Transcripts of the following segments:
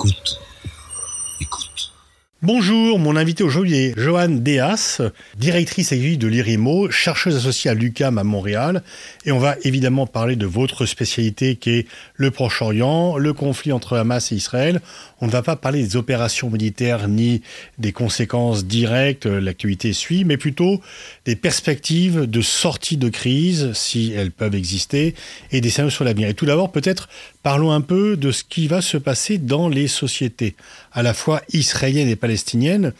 Écoute. Bonjour, mon invité aujourd'hui est Joanne Deas, directrice exécutive de l'IRIMO, chercheuse associée à l'UCAM à Montréal. Et on va évidemment parler de votre spécialité qui est le Proche-Orient, le conflit entre Hamas et Israël. On ne va pas parler des opérations militaires ni des conséquences directes, l'actualité suit, mais plutôt des perspectives de sortie de crise, si elles peuvent exister, et des scénarios sur l'avenir. Et tout d'abord, peut-être parlons un peu de ce qui va se passer dans les sociétés, à la fois israéliennes et palestiniennes.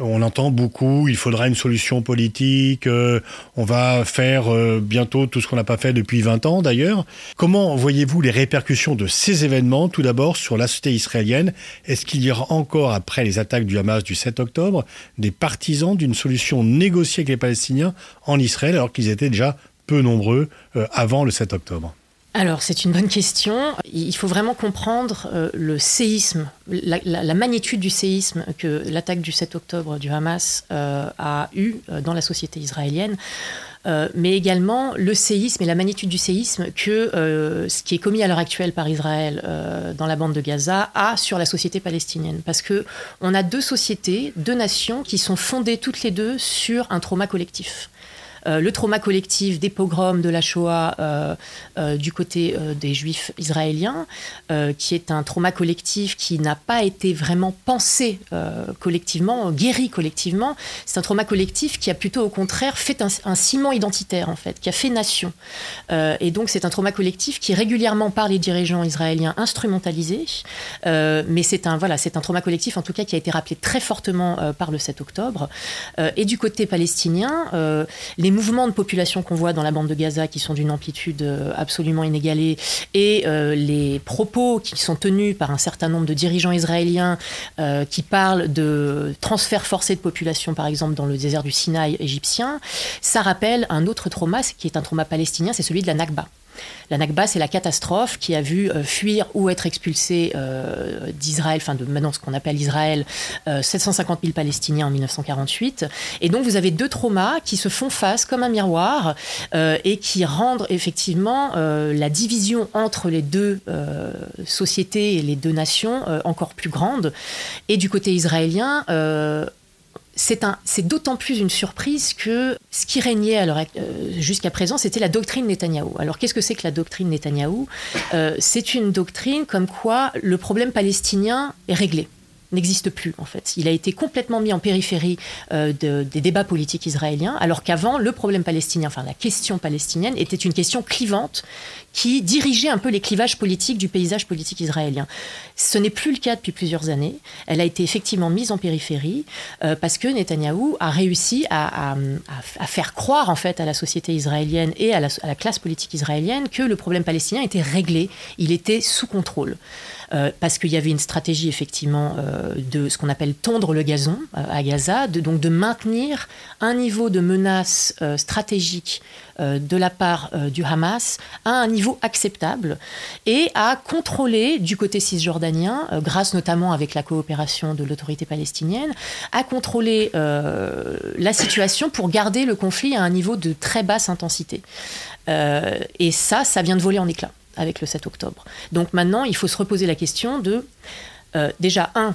On entend beaucoup, il faudra une solution politique, euh, on va faire euh, bientôt tout ce qu'on n'a pas fait depuis 20 ans d'ailleurs. Comment voyez-vous les répercussions de ces événements, tout d'abord sur la société israélienne Est-ce qu'il y aura encore, après les attaques du Hamas du 7 octobre, des partisans d'une solution négociée avec les Palestiniens en Israël alors qu'ils étaient déjà peu nombreux euh, avant le 7 octobre? Alors, c'est une bonne question. Il faut vraiment comprendre euh, le séisme, la, magnitude du séisme que l'attaque du 7 octobre du Hamas euh, a eu euh, dans la société israélienne. mais également le séisme et la magnitude du séisme que ce qui est commis à l'heure actuelle par Israël dans la bande de Gaza a sur la société palestinienne. Parce que on a deux sociétés, deux nations qui sont fondées toutes les deux sur un trauma collectif. Euh, le trauma collectif des pogroms de la Shoah euh, euh, du côté des juifs israéliens, qui est un trauma collectif qui n'a pas été vraiment pensé collectivement, guéri collectivement. C'est un trauma collectif qui a plutôt au contraire fait un, ciment identitaire, en fait, qui a fait nation. et donc c'est un trauma collectif qui est régulièrement par les dirigeants israéliens instrumentalisé. mais c'est un, voilà, un trauma collectif en tout cas qui a été rappelé très fortement par le 7 octobre. et du côté palestinien, les mouvements de population qu'on voit dans la bande de Gaza qui sont d'une amplitude euh, absolument inégalée et euh, les propos qui sont tenus par un certain nombre de dirigeants israéliens euh, qui parlent de transfert forcé de population, par exemple, dans le désert du Sinaï égyptien, ça rappelle un autre trauma qui est un trauma palestinien, c'est celui de la Nakba. La Nakba, c'est la catastrophe qui a vu euh, fuir ou être expulsé euh, d'Israël, enfin de maintenant ce qu'on appelle Israël, 750 euh, 000 Palestiniens en 1948. Et donc vous avez deux traumas qui se font face comme un miroir et qui rendent effectivement la division entre les deux sociétés et les deux nations encore plus grande. Et du côté israélien, c'est d'autant plus une surprise que ce qui régnait euh, jusqu'à présent, c'était la doctrine Netanyahou. Alors qu'est-ce que c'est que la doctrine Netanyahou? Euh, C'est une doctrine comme quoi le problème palestinien est réglé n'existe plus en fait. Il a été complètement mis en périphérie euh, des débats politiques israéliens, alors qu'avant, le problème palestinien, enfin la question palestinienne, était une question clivante qui dirigeait un peu les clivages politiques du paysage politique israélien. Ce n'est plus le cas depuis plusieurs années. Elle a été effectivement mise en périphérie euh, parce que Netanyahou a réussi à, faire croire en fait à la société israélienne et à la, classe politique israélienne que le problème palestinien était réglé, il était sous contrôle. Euh, parce qu'il y avait une stratégie effectivement euh, de ce qu'on appelle tondre le gazon à Gaza, de, donc de maintenir un niveau de menace stratégique de la part du Hamas à un niveau acceptable et à contrôler du côté cisjordanien, grâce notamment avec la coopération de l'autorité palestinienne, à contrôler la situation pour garder le conflit à un niveau de très basse intensité. et ça, ça vient de voler en éclats avec le 7 octobre. Donc maintenant, il faut se reposer la question de, euh, déjà, un,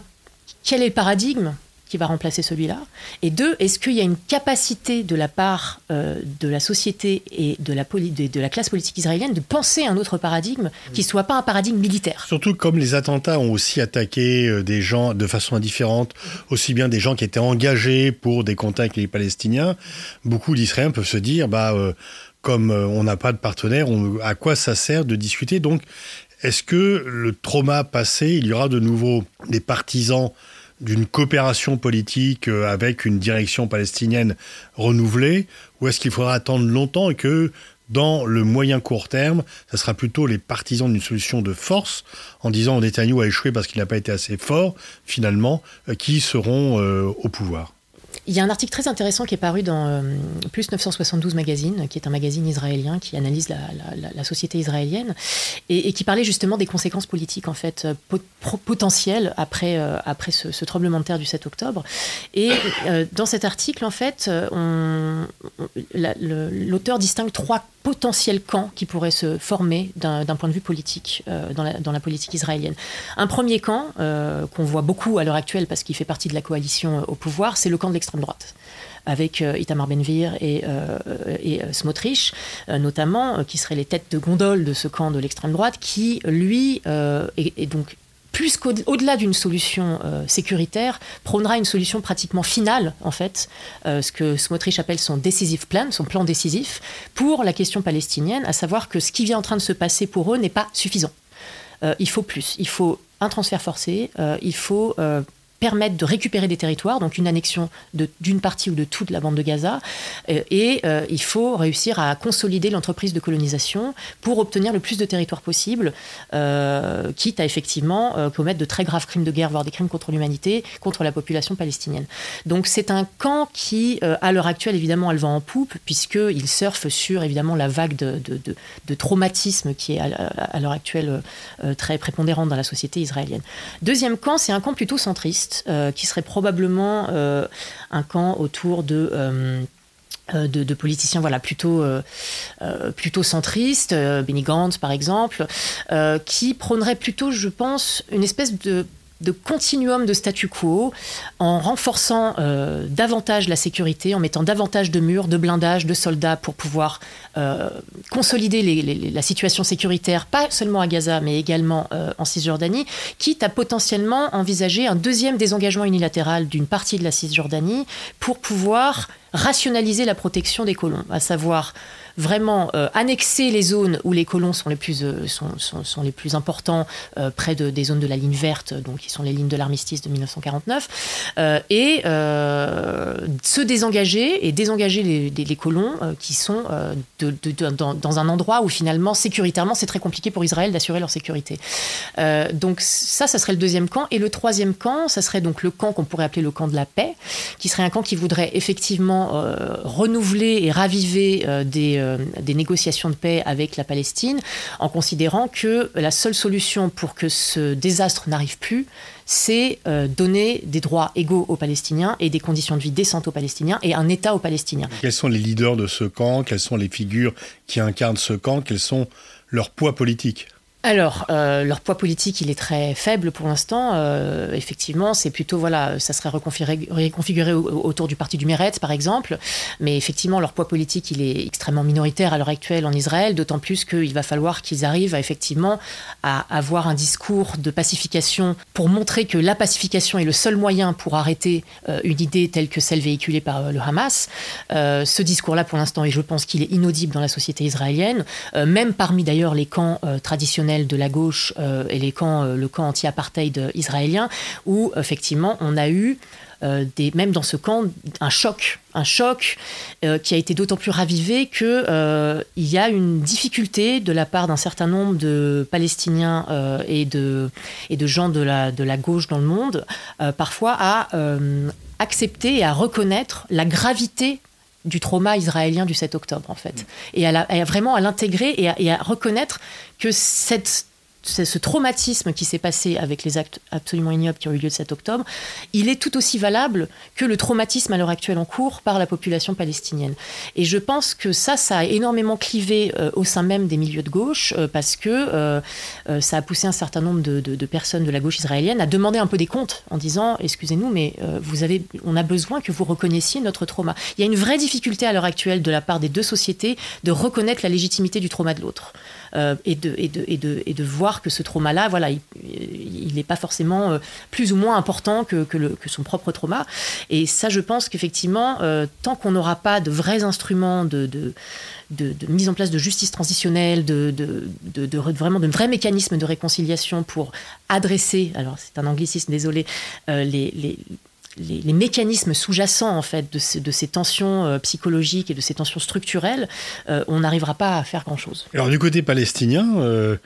quel est le paradigme qui va remplacer celui-là. Et deux, est-ce qu'il y a une capacité de la part euh, de la société et de la, classe politique israélienne de penser un autre paradigme qui ne soit pas un paradigme militaire? Surtout comme les attentats ont aussi attaqué euh, des gens de façon indifférente, aussi bien des gens qui étaient engagés pour des contacts avec les Palestiniens, beaucoup d'Israéliens peuvent se dire, bah comme euh, on n'a pas de partenaire, à quoi ça sert de discuter? Donc, est-ce que le trauma passé, il y aura de nouveau des partisans d'une coopération politique euh, avec une direction palestinienne renouvelée, ou est-ce qu'il faudra attendre longtemps et que dans le moyen court terme, ce sera plutôt les partisans d'une solution de force, en disant Netanyahu a échoué parce qu'il n'a pas été assez fort, finalement, euh, qui seront au pouvoir? Il y a un article très intéressant qui est paru dans euh, Plus 972 Magazine, qui est un magazine israélien qui analyse la, société israélienne et, qui parlait justement des conséquences politiques en fait euh, potentielles après, euh, après ce, tremblement de terre du 7 octobre. Et dans cet article, en fait, l'auteur distingue trois potentiels camps qui pourraient se former d'un point de vue politique dans, la, politique israélienne. Un premier camp qu'on voit beaucoup à l'heure actuelle parce qu'il fait partie de la coalition au pouvoir, c'est le camp de l'extrême droite avec Itamar Ben-Gvir et, et Smotrich, notamment, qui seraient les têtes de gondole de ce camp de l'extrême droite, qui, lui, est, donc plus qu'au-delà d'une solution euh, sécuritaire, prônera une solution pratiquement finale, en fait, euh, ce que Smotrich appelle son decisive plan, son plan décisif, pour la question palestinienne, à savoir que ce qui vient en train de se passer pour eux n'est pas suffisant. Euh, il faut plus. Il faut un transfert forcé, il faut permettre de récupérer des territoires, donc une annexion d'une partie ou de toute la bande de Gaza. Euh, et euh, il faut réussir à consolider l'entreprise de colonisation pour obtenir le plus de territoires possible, euh, quitte à effectivement commettre de très graves crimes de guerre, voire des crimes contre l'humanité, contre la population palestinienne. Donc c'est un camp qui, à l'heure actuelle, évidemment, elle va en poupe, puisqu'il surfe sur, évidemment, la vague de, de, traumatisme qui est à, l'heure actuelle très prépondérante dans la société israélienne. Deuxième camp, c'est un camp plutôt centriste euh, qui serait probablement euh, un camp autour de... Euh, politiciens voilà plutôt plutôt centristes Gantz par exemple qui prônerait plutôt je pense une espèce de de continuum de statu quo en renforçant euh, davantage la sécurité, en mettant davantage de murs, de blindages, de soldats pour pouvoir euh, consolider la situation sécuritaire, pas seulement à Gaza, mais également euh, en Cisjordanie, quitte à potentiellement envisager un deuxième désengagement unilatéral d'une partie de la Cisjordanie pour pouvoir rationaliser la protection des colons, à savoir vraiment euh, annexer les zones où les colons sont les plus, euh, sont, sont, les plus importants, euh, près de, des zones de la ligne verte, donc qui sont les lignes de l'armistice de 1949, et se désengager et désengager les, colons qui sont dans, dans, un endroit où finalement, sécuritairement, c'est très compliqué pour Israël d'assurer leur sécurité. donc ça, ça serait le deuxième camp. Et le troisième camp, ça serait donc le camp qu'on pourrait appeler le camp de la paix, qui serait un camp qui voudrait effectivement renouveler et raviver des euh, des négociations de paix avec la Palestine, en considérant que la seule solution pour que ce désastre n'arrive plus, c'est euh, donner des droits égaux aux Palestiniens et des conditions de vie décentes aux Palestiniens et un État aux Palestiniens. Quels sont les leaders de ce camp? Quelles sont les figures qui incarnent ce camp? Quels sont leurs poids politiques? Alors, euh, leur poids politique, il est très faible pour l'instant. Euh, effectivement, c'est plutôt, voilà, ça serait reconfiguré, autour du parti du Meretz, par exemple. Mais effectivement, leur poids politique, il est extrêmement minoritaire à l'heure actuelle en Israël, d'autant plus qu'il va falloir qu'ils arrivent à, effectivement à avoir un discours de pacification pour montrer que la pacification est le seul moyen pour arrêter euh, une idée telle que celle véhiculée par le Hamas. ce discours-là, pour l'instant, et je pense qu'il est inaudible dans la société israélienne, même parmi d'ailleurs les camps traditionnels de la gauche euh, et les camps, euh, le camp anti-apartheid israélien, où effectivement on a eu euh, des, même dans ce camp, un choc, un choc qui a été d'autant plus ravivé que il y a une difficulté de la part d'un certain nombre de Palestiniens et, de, et de gens de la, de la gauche dans le monde, parfois à accepter et à reconnaître la gravité du trauma israélien du 7 octobre, en fait. Et, à, vraiment à l'intégrer et, à reconnaître que cette ce traumatisme qui s'est passé avec les actes absolument ignobles qui ont eu lieu le 7 octobre, il est tout aussi valable que le traumatisme à l'heure actuelle en cours par la population palestinienne. Et je pense que ça, ça a énormément clivé euh, au sein même des milieux de gauche, euh, parce que euh, ça a poussé un certain nombre de, de, personnes de la gauche israélienne à demander un peu des comptes en disant, excusez-nous, mais vous avez, on a besoin que vous reconnaissiez notre trauma. Il y a une vraie difficulté à l'heure actuelle de la part des deux sociétés de reconnaître la légitimité du trauma de l'autre. Euh, et, de, et, de, et, de, et, de, voir que ce trauma-là, voilà, il n'est pas forcément euh, plus ou moins important que, que, le, que, son propre trauma. Et ça, je pense qu'effectivement, euh, tant qu'on n'aura pas de vrais instruments de, de, mise en place de justice transitionnelle, de, vraiment de vrais mécanismes de réconciliation pour adresser, alors c'est un anglicisme, désolé, les, les les, mécanismes sous-jacents en fait de, ces tensions euh, psychologiques et de ces tensions structurelles, euh, on n'arrivera pas à faire grand-chose. Alors du côté palestinien, euh,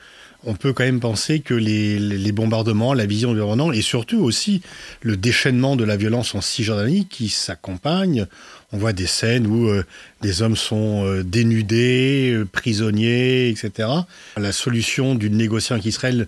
on peut quand même penser que les, bombardements, la vision environnante et surtout aussi le déchaînement de la violence en Cisjordanie qui s'accompagne. On voit des scènes où des hommes sont dénudés, prisonniers, etc. La solution d'une négociation avec Israël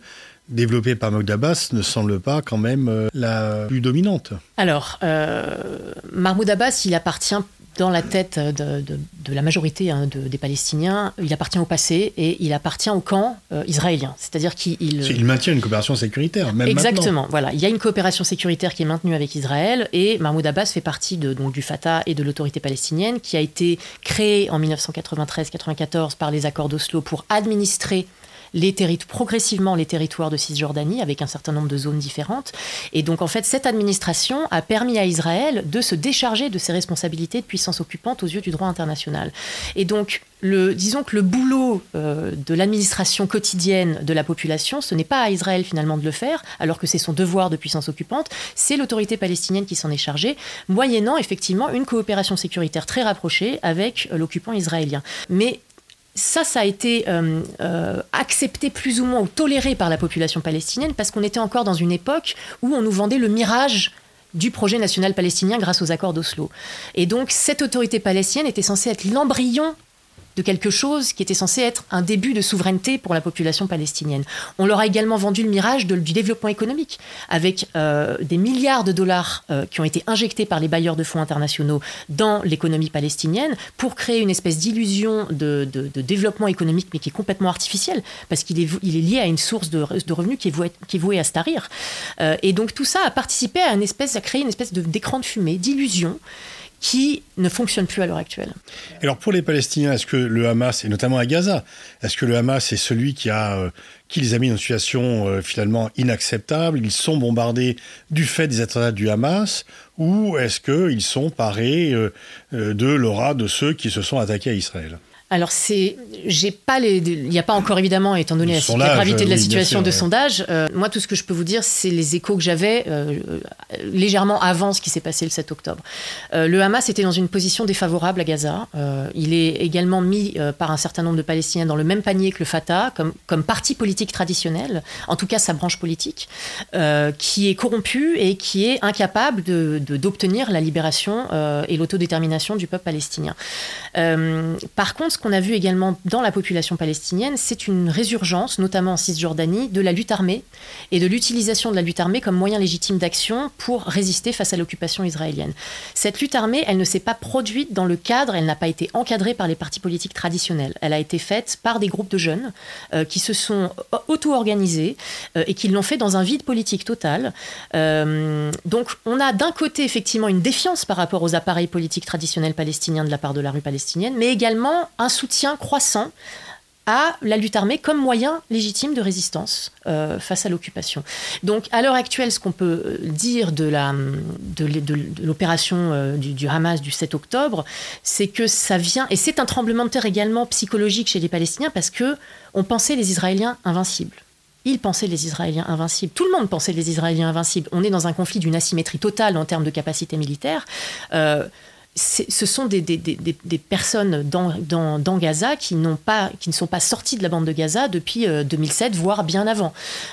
développée par Mahmoud Abbas ne semble pas quand même euh, la plus dominante. Alors, euh, Mahmoud Abbas, il appartient dans la tête de, la majorité hein, des Palestiniens, il appartient au passé et il appartient au camp euh, israélien. C'est-à-dire qu'il il maintient une coopération sécuritaire. Même Exactement. Voilà, il y a une coopération sécuritaire qui est maintenue avec Israël et Mahmoud Abbas fait partie de, donc, du Fatah et de l'autorité palestinienne qui a été créée en 1993-94 par les accords d'Oslo pour administrer progressivement les territoires de Cisjordanie avec un certain nombre de zones différentes. Et donc en fait, cette administration a permis à Israël de se décharger de ses responsabilités de puissance occupante aux yeux du droit international. Et donc le, disons que le boulot euh, de l'administration quotidienne de la population, ce n'est pas à Israël finalement de le faire, alors que c'est son devoir de puissance occupante, c'est l'autorité palestinienne qui s'en est chargée, moyennant effectivement une coopération sécuritaire très rapprochée avec euh, l'occupant israélien. Mais ça, ça a été euh, euh, accepté plus ou moins ou toléré par la population palestinienne parce qu'on était encore dans une époque où on nous vendait le mirage du projet national palestinien grâce aux accords d'Oslo. Et donc cette autorité palestinienne était censée être l'embryon de quelque chose qui était censé être un début de souveraineté pour la population palestinienne. On leur a également vendu le mirage du développement économique, avec euh, des milliards de dollars euh, qui ont été injectés par les bailleurs de fonds internationaux dans l'économie palestinienne pour créer une espèce d'illusion de, développement économique, mais qui est complètement artificielle, parce qu'il est, lié à une source de, revenus qui est, vouée, est à se tarir. Euh, et donc tout ça a participé à, une espèce, à créer une espèce d'écran de fumée, d'illusion, qui ne fonctionne plus à l'heure actuelle. Alors pour les Palestiniens, est-ce que le Hamas, et notamment à Gaza, est-ce que le Hamas est celui qui, a, euh, qui les a mis dans une situation euh, finalement inacceptable? Ils sont bombardés du fait des attentats du Hamas ou est-ce qu'ils sont parés euh, de l'aura de ceux qui se sont attaqués à Israël? Alors c'est, j'ai pas les, il n'y a pas encore évidemment, étant donné la, gravité de la situation de sondage. Euh, moi, tout ce que je peux vous dire, c'est les échos que j'avais euh, légèrement avant ce qui s'est passé le 7 octobre. Euh, le Hamas était dans une position défavorable à Gaza. il est également mis par un certain nombre de Palestiniens dans le même panier que le Fatah, comme, comme parti politique traditionnel, en tout cas sa branche politique, qui est corrompue et qui est incapable de, d'obtenir la libération et l'autodétermination du peuple palestinien. par contre, ce qu'on a vu également dans la population palestinienne, c'est une résurgence, notamment en Cisjordanie, de la lutte armée et de l'utilisation de la lutte armée comme moyen légitime d'action pour résister face à l'occupation israélienne. Cette lutte armée, elle ne s'est pas produite dans le cadre, elle n'a pas été encadrée par les partis politiques traditionnels. Elle a été faite par des groupes de jeunes euh, qui se sont auto-organisés euh, et qui l'ont fait dans un vide politique total. Euh, donc on a d'un côté effectivement une défiance par rapport aux appareils politiques traditionnels palestiniens de la part de la rue palestinienne, mais également un soutien croissant à la lutte armée comme moyen légitime de résistance euh, face à l'occupation. Donc à l'heure actuelle, ce qu'on peut euh, dire de, la, de, l'opération euh, du, Hamas du 7 octobre, c'est que ça vient, et c'est un tremblement de terre également psychologique chez les Palestiniens, parce que on pensait les Israéliens invincibles. Ils pensaient les Israéliens invincibles. Tout le monde pensait les Israéliens invincibles. On est dans un conflit d'une asymétrie totale en termes de capacité militaire ce sont des, personnes dans, Gaza qui, pas, qui, ne sont pas sorties de la bande de Gaza depuis 2007, euh, voire bien avant.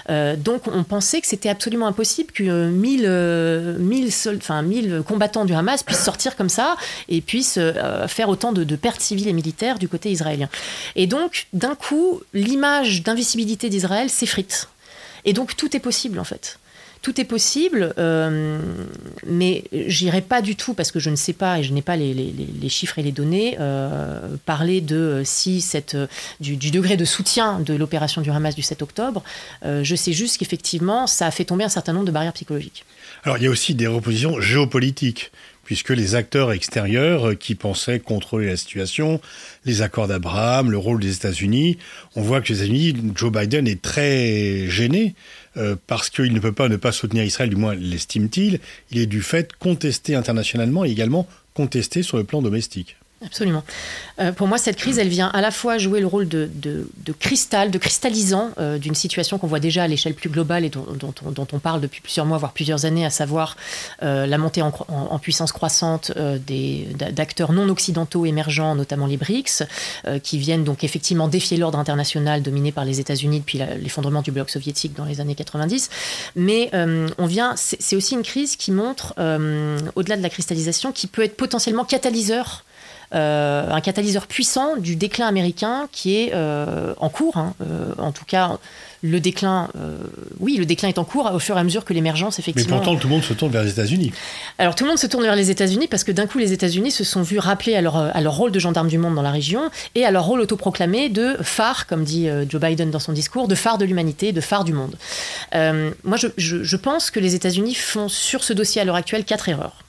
Euh, donc on pensait que c'était absolument impossible que 1000, euh, combattants du Hamas puissent sortir comme ça et puissent faire autant de, de, pertes civiles et militaires du côté israélien. Et donc d'un coup, l'image d'invisibilité d'Israël s'effrite. Et donc tout est possible en fait tout est possible, euh, mais j'irai pas du tout, parce que je ne sais pas et je n'ai pas les, chiffres et les données, euh, parler de euh, si cette, du, degré de soutien de l'opération du Hamas du 7 octobre. je sais juste qu'effectivement, ça a fait tomber un certain nombre de barrières psychologiques. Alors il y a aussi des repositions géopolitiques puisque les acteurs extérieurs qui pensaient contrôler la situation, les accords d'Abraham, le rôle des États-Unis, on voit que les États-Unis, Joe Biden est très gêné euh, parce qu'il ne peut pas ne pas soutenir Israël, du moins l'estime-t-il, il est du fait contesté internationalement et également contesté sur le plan domestique. Absolument. Euh, pour moi, cette crise, elle vient à la fois jouer le rôle de, cristal, de cristallisant euh, d'une situation qu'on voit déjà à l'échelle plus globale et dont, on parle depuis plusieurs mois, voire plusieurs années, à savoir euh, la montée en, puissance croissante d'acteurs non occidentaux émergents, notamment les BRICS, qui viennent donc effectivement défier l'ordre international dominé par les États-Unis depuis l'effondrement du bloc soviétique dans les années 90. Mais on vient, c'est aussi une crise qui montre, au-delà de la cristallisation, qui peut être potentiellement catalyseur un catalyseur puissant du déclin américain qui est en cours, hein, en tout cas le déclin, euh, oui, le déclin est en cours au fur et à mesure que l'émergence, effectivement. Mais pourtant, tout le monde se tourne vers les États-Unis. Alors, tout le monde se tourne vers les États-Unis parce que d'un coup, les États-Unis se sont vus rappeler à leur, à leur rôle de gendarme du monde dans la région et à leur rôle autoproclamé de phare, comme dit euh, Joe Biden dans son discours, de phare de l'humanité, de phare du monde. Euh, moi, je, je, pense que les États-Unis font sur ce dossier à l'heure actuelle quatre erreurs.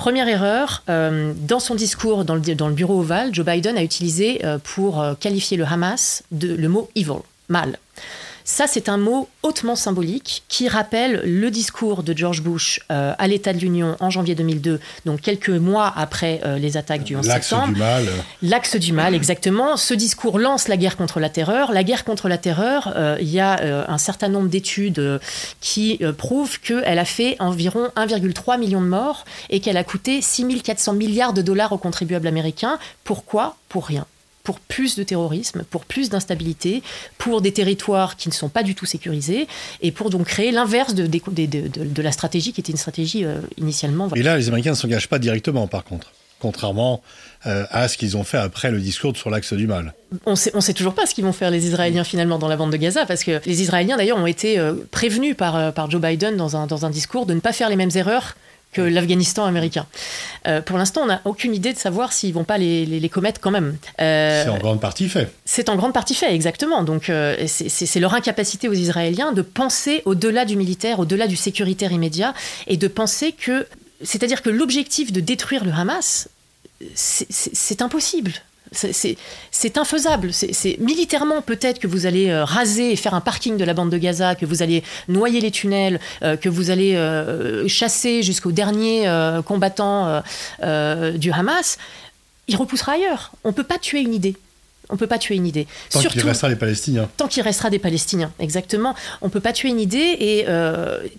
Première erreur, dans son discours dans le, bureau ovale, Joe Biden a utilisé pour qualifier le Hamas le mot evil, mal. Ça, c'est un mot hautement symbolique qui rappelle le discours de George Bush euh, à l'État de l'Union en janvier 2002, donc quelques mois après euh, les attaques du 11 septembre. L'axe du mal. L'axe du mal, exactement. Ce discours lance la guerre contre la terreur. La guerre contre la terreur, euh, il y a un certain nombre d'études qui prouvent qu'elle a fait environ 1,3 million de morts et qu'elle a coûté 6 400 milliards de dollars aux contribuables américains. Pourquoi? Pour rien pour plus de terrorisme, pour plus d'instabilité, pour des territoires qui ne sont pas du tout sécurisés, et pour donc créer l'inverse de, de, la stratégie qui était une stratégie euh, initialement. Et là, les Américains ne s'engagent pas directement, par contre contrairement euh, à ce qu'ils ont fait après le discours sur l'axe du mal. On sait, on sait toujours pas ce qu'ils vont faire les Israéliens finalement dans la bande de Gaza, parce que les Israéliens d'ailleurs ont été euh, prévenus par, par Joe Biden dans un, dans un discours de ne pas faire les mêmes erreurs que l'Afghanistan américain. Euh, pour l'instant, on n'a aucune idée de savoir s'ils vont pas les, les, commettre quand même. Euh, c'est en grande partie fait. C'est en grande partie fait, exactement. Donc euh, c'est leur incapacité aux Israéliens de penser au-delà du militaire, au-delà du sécuritaire immédiat, et de penser que, c'est-à-dire que l'objectif de détruire le Hamas, c'est impossible. C'est infaisable. C'est militairement peut-être que vous allez euh, raser et faire un parking de la bande de Gaza, que vous allez noyer les tunnels, euh, que vous allez euh, chasser jusqu'au dernier combattant du Hamas. Il repoussera ailleurs. On ne peut pas tuer une idée. On peut pas tuer une idée. Tant qu'il restera des Palestiniens. Tant qu'il restera des Palestiniens, exactement. On peut pas tuer une idée et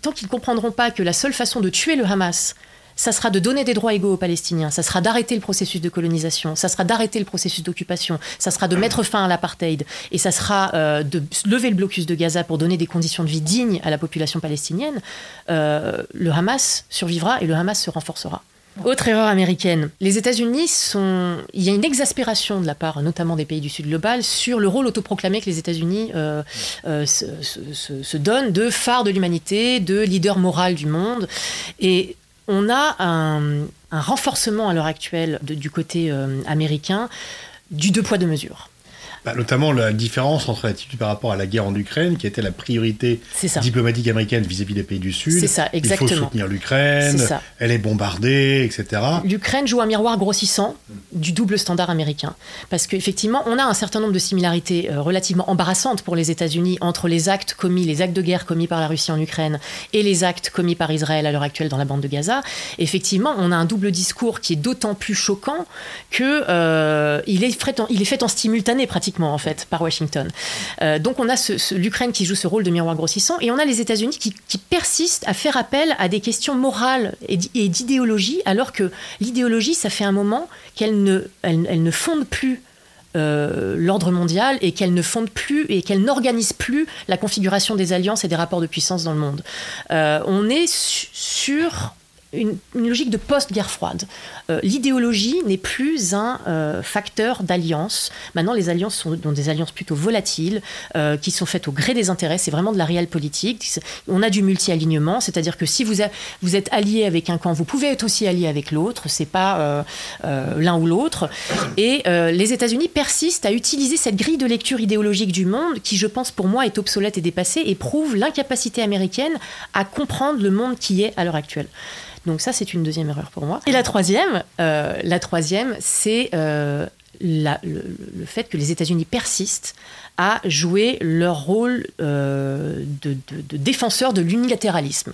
tant qu'ils ne comprendront pas que la seule façon de tuer le Hamas, ça sera de donner des droits égaux aux Palestiniens, ça sera d'arrêter le processus de colonisation, ça sera d'arrêter le processus d'occupation, ça sera de mettre fin à l'apartheid, et ça sera euh, de lever le blocus de Gaza pour donner des conditions de vie dignes à la population palestinienne, euh, le Hamas survivra et le Hamas se renforcera. Autre erreur américaine, les États-Unis sont. Il y a une exaspération de la part, notamment des pays du Sud global, sur le rôle autoproclamé que les États-Unis euh, se, donnent de phare de l'humanité, de leader moral du monde. Et on a un, renforcement à l'heure actuelle du côté euh, américain du deux poids deux mesures. Bah, notamment la différence entre l'attitude par rapport à la guerre en Ukraine, qui était la priorité diplomatique américaine vis-à-vis des pays du Sud. C'est ça, exactement. Il faut soutenir l'Ukraine, elle est bombardée, etc. L'Ukraine joue un miroir grossissant du double standard américain. Parce qu'effectivement, on a un certain nombre de similarités euh, relativement embarrassantes pour les États-Unis entre les actes commis, les actes de guerre commis par la Russie en Ukraine et les actes commis par Israël à l'heure actuelle dans la bande de Gaza. Effectivement, on a un double discours qui est d'autant plus choquant que euh, il, est fait en, il est fait en simultané pratiquement en fait par Washington. Euh, donc on a l'Ukraine qui joue ce rôle de miroir grossissant et on a les États-Unis qui, persistent à faire appel à des questions morales et d'idéologie alors que l'idéologie ça fait un moment qu'elle ne, fonde plus euh, l'ordre mondial et qu'elle ne fonde plus et qu'elle n'organise plus la configuration des alliances et des rapports de puissance dans le monde. Euh, on est sur une, logique de post-guerre froide. Euh, l'idéologie n'est plus un euh, facteur d'alliance. Maintenant, les alliances sont des alliances plutôt volatiles, euh, qui sont faites au gré des intérêts. C'est vraiment de la réelle politique. On a du multi-alignement, c'est-à-dire que si vous, vous, êtes allié avec un camp, vous pouvez être aussi allié avec l'autre. C'est pas l'un ou l'autre. Et les États-Unis persistent à utiliser cette grille de lecture idéologique du monde, qui, je pense, pour moi, est obsolète et dépassée, et prouve l'incapacité américaine à comprendre le monde qui est à l'heure actuelle. Donc ça, c'est une deuxième erreur pour moi. Et la troisième, euh, c'est euh, le, fait que les États-Unis persistent à jouer leur rôle euh, de, de, défenseur de l'unilatéralisme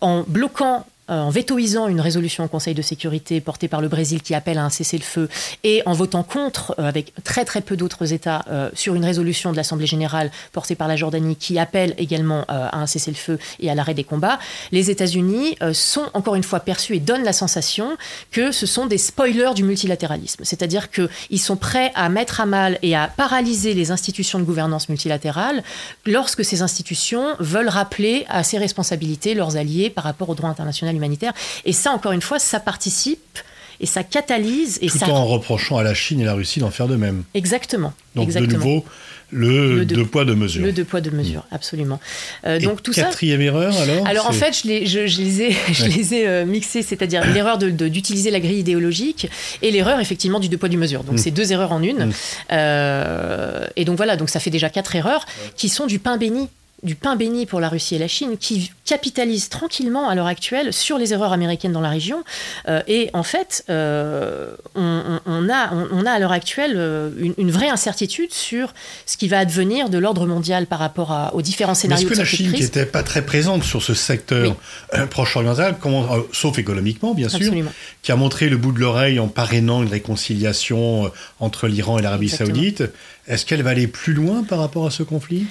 en bloquant en vétoisant une résolution au Conseil de sécurité portée par le Brésil qui appelle à un cessez-le-feu et en votant contre, euh, avec très très peu d'autres États, euh, sur une résolution de l'Assemblée générale portée par la Jordanie qui appelle également à un cessez-le-feu et à l'arrêt des combats, les États-Unis sont encore une fois perçus et donnent la sensation que ce sont des spoilers du multilatéralisme. C'est-à-dire qu'ils sont prêts à mettre à mal et à paralyser les institutions de gouvernance multilatérale lorsque ces institutions veulent rappeler à ses responsabilités leurs alliés par rapport au droit international humanitaire. Et ça, encore une fois, ça participe et ça catalyse et Tout ça en reprochant à la Chine et la Russie d'en faire de même. exactement. Donc exactement. de nouveau, le, Le deux- deux poids, deux mesures. le deux poids deux mesures, absolument. Euh, donc tout ça. quatrième erreur alors Alors en fait, je les, je, je les ai, je Ouais. les ai euh, mixés, c'est-à-dire l'erreur de- de- d'utiliser la grille idéologique et l'erreur effectivement du deux poids du mesure. Donc Mm. c'est deux erreurs en une. Mm. Euh, et donc voilà, donc ça fait déjà quatre erreurs qui sont du pain béni du pain béni pour la Russie et la Chine, qui capitalisent tranquillement à l'heure actuelle sur les erreurs américaines dans la région. Euh, et en fait, euh, on, a, on, on a à l'heure actuelle euh, une, une vraie incertitude sur ce qui va advenir de l'ordre mondial par rapport à- aux différents Mais Est-ce scénarios que de la Chine, qui n'était pas très présente sur ce secteur Oui. proche-oriental, euh, sauf économiquement bien sûr, Absolument. qui a montré le bout de l'oreille en parrainant une réconciliation entre l'Iran et l'Arabie saoudite, est-ce qu'elle va aller plus loin par rapport à ce conflit?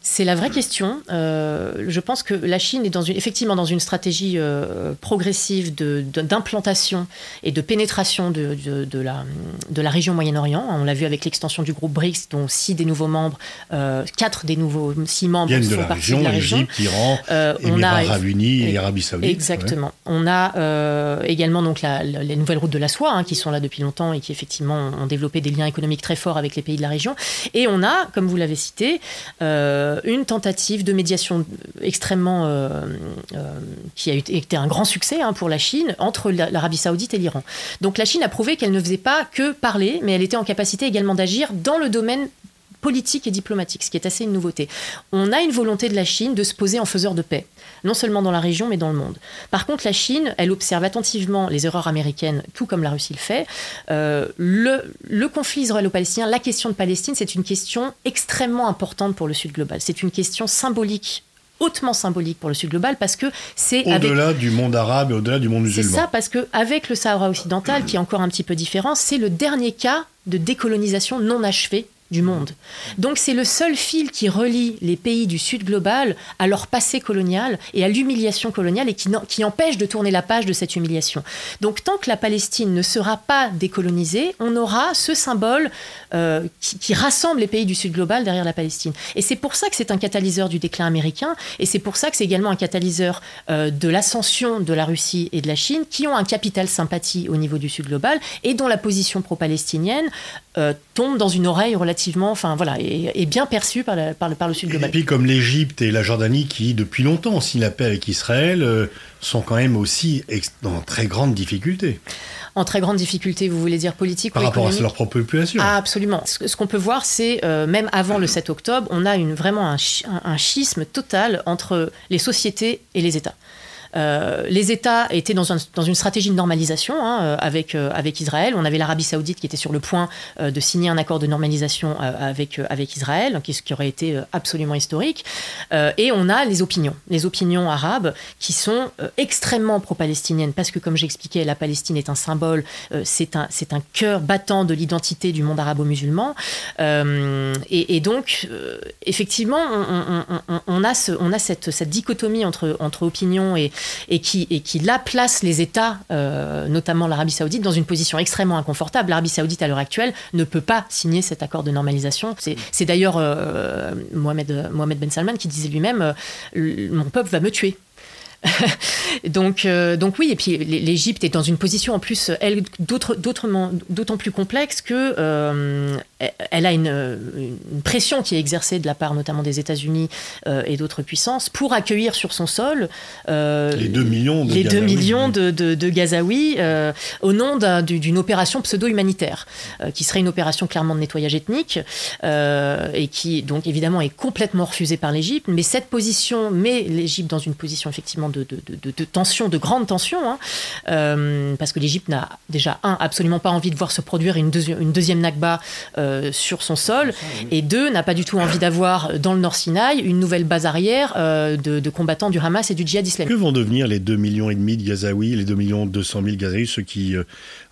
C'est la vraie question. Euh, je pense que la Chine est dans une, effectivement dans une stratégie euh, progressive d'implantation et de pénétration de, de- de la, de la région Moyen-Orient. On l'a vu avec l'extension du groupe BRICS, dont six des nouveaux membres, euh, quatre des nouveaux six membres Viennent de la partie région, de la région. Égypte, Iran, Émirats Arabes Unis et et- Arabie Saoudite. Exactement. On a également donc la- la- les nouvelles routes de la soie hein, qui sont là depuis longtemps et qui effectivement ont développé des liens économiques très forts avec les pays de la région. Et on a, comme vous l'avez cité, euh, une tentative de médiation extrêmement euh, euh, qui a été un grand succès hein, pour la Chine entre la- l'Arabie Saoudite et l'Iran. Donc la Chine a prouvé qu'elle ne faisait pas que parler, mais elle était en capacité également d'agir dans le domaine politique et diplomatique, ce qui est assez une nouveauté. On a une volonté de la Chine de se poser en faiseur de paix, non seulement dans la région, mais dans le monde. Par contre, la Chine, elle observe attentivement les erreurs américaines, tout comme la Russie le fait. Euh, le, le conflit israélo-palestinien, la question de Palestine, c'est une question extrêmement importante pour le Sud global. C'est une question symbolique hautement symbolique pour le Sud global parce que c'est avec Au-delà du monde arabe et au-delà du monde c'est musulman. ça, parce qu'avec le Sahara occidental, qui est encore un petit peu différent, c'est le dernier cas de décolonisation non achevée du monde. Donc c'est le seul fil qui relie les pays du Sud global à leur passé colonial et à l'humiliation coloniale et qui, empêche de tourner la page de cette humiliation. Donc tant que la Palestine ne sera pas décolonisée, on aura ce symbole euh, qui, qui rassemble les pays du Sud global derrière la Palestine. Et c'est pour ça que c'est un catalyseur du déclin américain et c'est pour ça que c'est également un catalyseur euh, de l'ascension de la Russie et de la Chine qui ont un capital sympathie au niveau du Sud global et dont la position pro-palestinienne euh, tombe dans une oreille relativement, enfin voilà, est, est bien perçue par, la- par le, par le Sud Et global. puis comme l'Égypte et la Jordanie qui, depuis longtemps, signé la paix avec Israël, euh, sont quand même aussi dans très grandes difficultés En très grande difficulté, vous voulez dire politique par ou rapport à leur propre population. Ah, absolument. Ce, ce qu'on peut voir, c'est euh, même avant le 7 octobre, on a une, vraiment un, chi- un- un schisme total entre les sociétés et les États. Euh, les États étaient dans, un- dans une stratégie de normalisation hein, euh, avec, euh, avec Israël. On avait l'Arabie Saoudite qui était sur le point de signer un accord de normalisation avec, Israël, qui, ce qui aurait été absolument historique. Et on a les opinions, les opinions arabes qui sont extrêmement pro-palestiniennes parce que, comme j'expliquais, la Palestine est un symbole, c'est un, cœur battant de l'identité du monde arabo-musulman. Et, donc, effectivement, on, a, cette dichotomie entre, entre opinion et, et, qui, et qui là place les États, euh, notamment l'Arabie Saoudite, dans une position extrêmement inconfortable. L'Arabie Saoudite, à l'heure actuelle, ne peut pas signer cet accord de normalisation. C'est d'ailleurs euh, Mohamed, Ben Salman qui disait lui-même euh, Mon peuple va me tuer. donc, euh, donc oui, et puis l'É- l'Égypte est dans une position en plus, elle, d'autant plus complexe que elle- elle a une, une pression qui est exercée de la part notamment des États-Unis euh, et d'autres puissances pour accueillir sur son sol euh, les 2 millions de les 2 Gazaouis. millions de, de, de Gazaouis euh, au nom d'un- du- d'une opération pseudo-humanitaire, euh, qui serait une opération clairement de nettoyage ethnique, euh, et qui donc évidemment est complètement refusée par l'Égypte. Mais cette position met l'Égypte dans une position effectivement de, tension, de grande tension, hein, euh, parce que l'Égypte n'a déjà, un, absolument pas envie de voir se produire une, deuxi- une deuxième Nakba euh, sur son sol, et deux, n'a pas du tout envie d'avoir dans le Nord Sinaï une nouvelle base arrière euh, de, de combattants du Hamas et du djihad islamique. Que vont devenir les 2 millions et demi de Gazaouis, les 2 millions 200 000 Gazaouis, ceux qui, euh,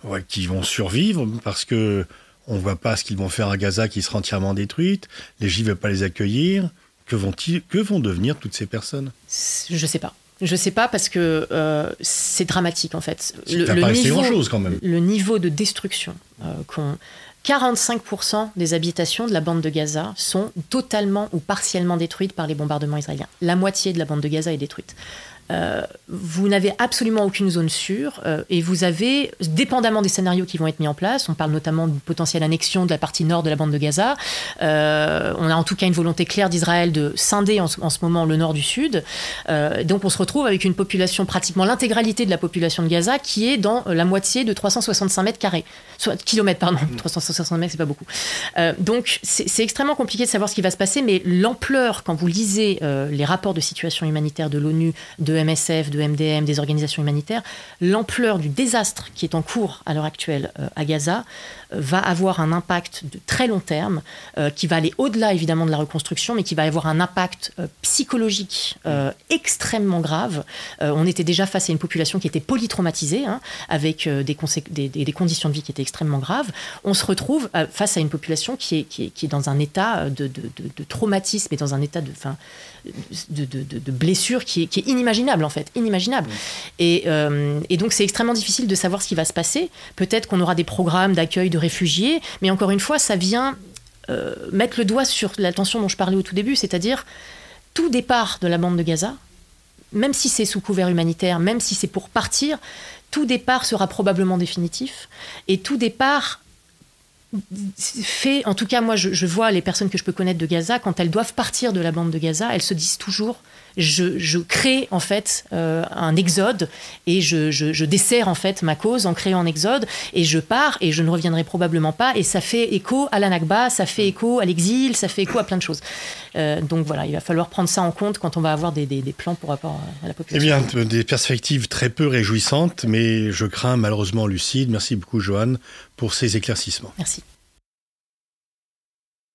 ouais, qui vont survivre? Parce que on voit pas ce qu'ils vont faire à Gaza qui sera entièrement détruite, l'Égypte ne va pas les accueillir. Que vont, que vont devenir toutes ces personnes? Je sais pas. Je sais pas parce que euh, c'est dramatique en fait. Pas resté grand-chose quand même. le niveau de destruction euh, qu'on 45% des habitations de la bande de Gaza sont totalement ou partiellement détruites par les bombardements israéliens. La moitié de la bande de Gaza est détruite. Euh, vous n'avez absolument aucune zone sûre euh, et vous avez, dépendamment des scénarios qui vont être mis en place, on parle notamment de potentielle annexion de la partie nord de la bande de Gaza, euh, on a en tout cas une volonté claire d'Israël de scinder en, ce moment le nord du sud. donc on se retrouve avec une population, pratiquement l'intégralité de la population de Gaza qui est dans la moitié de 365 mètres carrés. Soit, kilomètres, pardon, 365 mètres, c'est pas beaucoup. donc c'est extrêmement compliqué de savoir ce qui va se passer, mais l'ampleur, quand vous lisez les rapports de situation humanitaire de l'ONU, de MSF, de MDM, des organisations humanitaires, l'ampleur du désastre qui est en cours à l'heure actuelle euh, à Gaza euh, va avoir un impact de très long terme euh, qui va aller au-delà évidemment de la reconstruction, mais qui va avoir un impact psychologique extrêmement grave. on était déjà face à une population qui était polytraumatisée, hein, avec des, conditions de vie qui étaient extrêmement graves. On se retrouve face à une population qui est, dans un état de, traumatisme et dans un état de, de, blessure qui est, qui est inimaginable en fait, inimaginable. Et, euh, et, donc c'est extrêmement difficile de savoir ce qui va se passer. Peut-être qu'on aura des programmes d'accueil de réfugiés, mais encore une fois, ça vient euh, mettre le doigt sur la tension dont je parlais au tout début, c'est-à-dire tout départ de la bande de Gaza, même si c'est sous couvert humanitaire, même si c'est pour partir, tout départ sera probablement définitif. Et tout départ fait, en tout cas moi je, vois les personnes que je peux connaître de Gaza, quand elles doivent partir de la bande de Gaza, elles se disent toujours, je, crée en fait euh, un exode et je, je, desserre en fait ma cause en créant un exode et je pars et je ne reviendrai probablement pas et ça fait écho à la Nakba, ça fait écho à l'exil, ça fait écho à plein de choses. Euh, donc voilà, il va falloir prendre ça en compte quand on va avoir des, des, plans pour rapport à la population. Eh bien, des perspectives très peu réjouissantes, mais je crains malheureusement lucide. Merci beaucoup Joanne pour ces éclaircissements. Merci.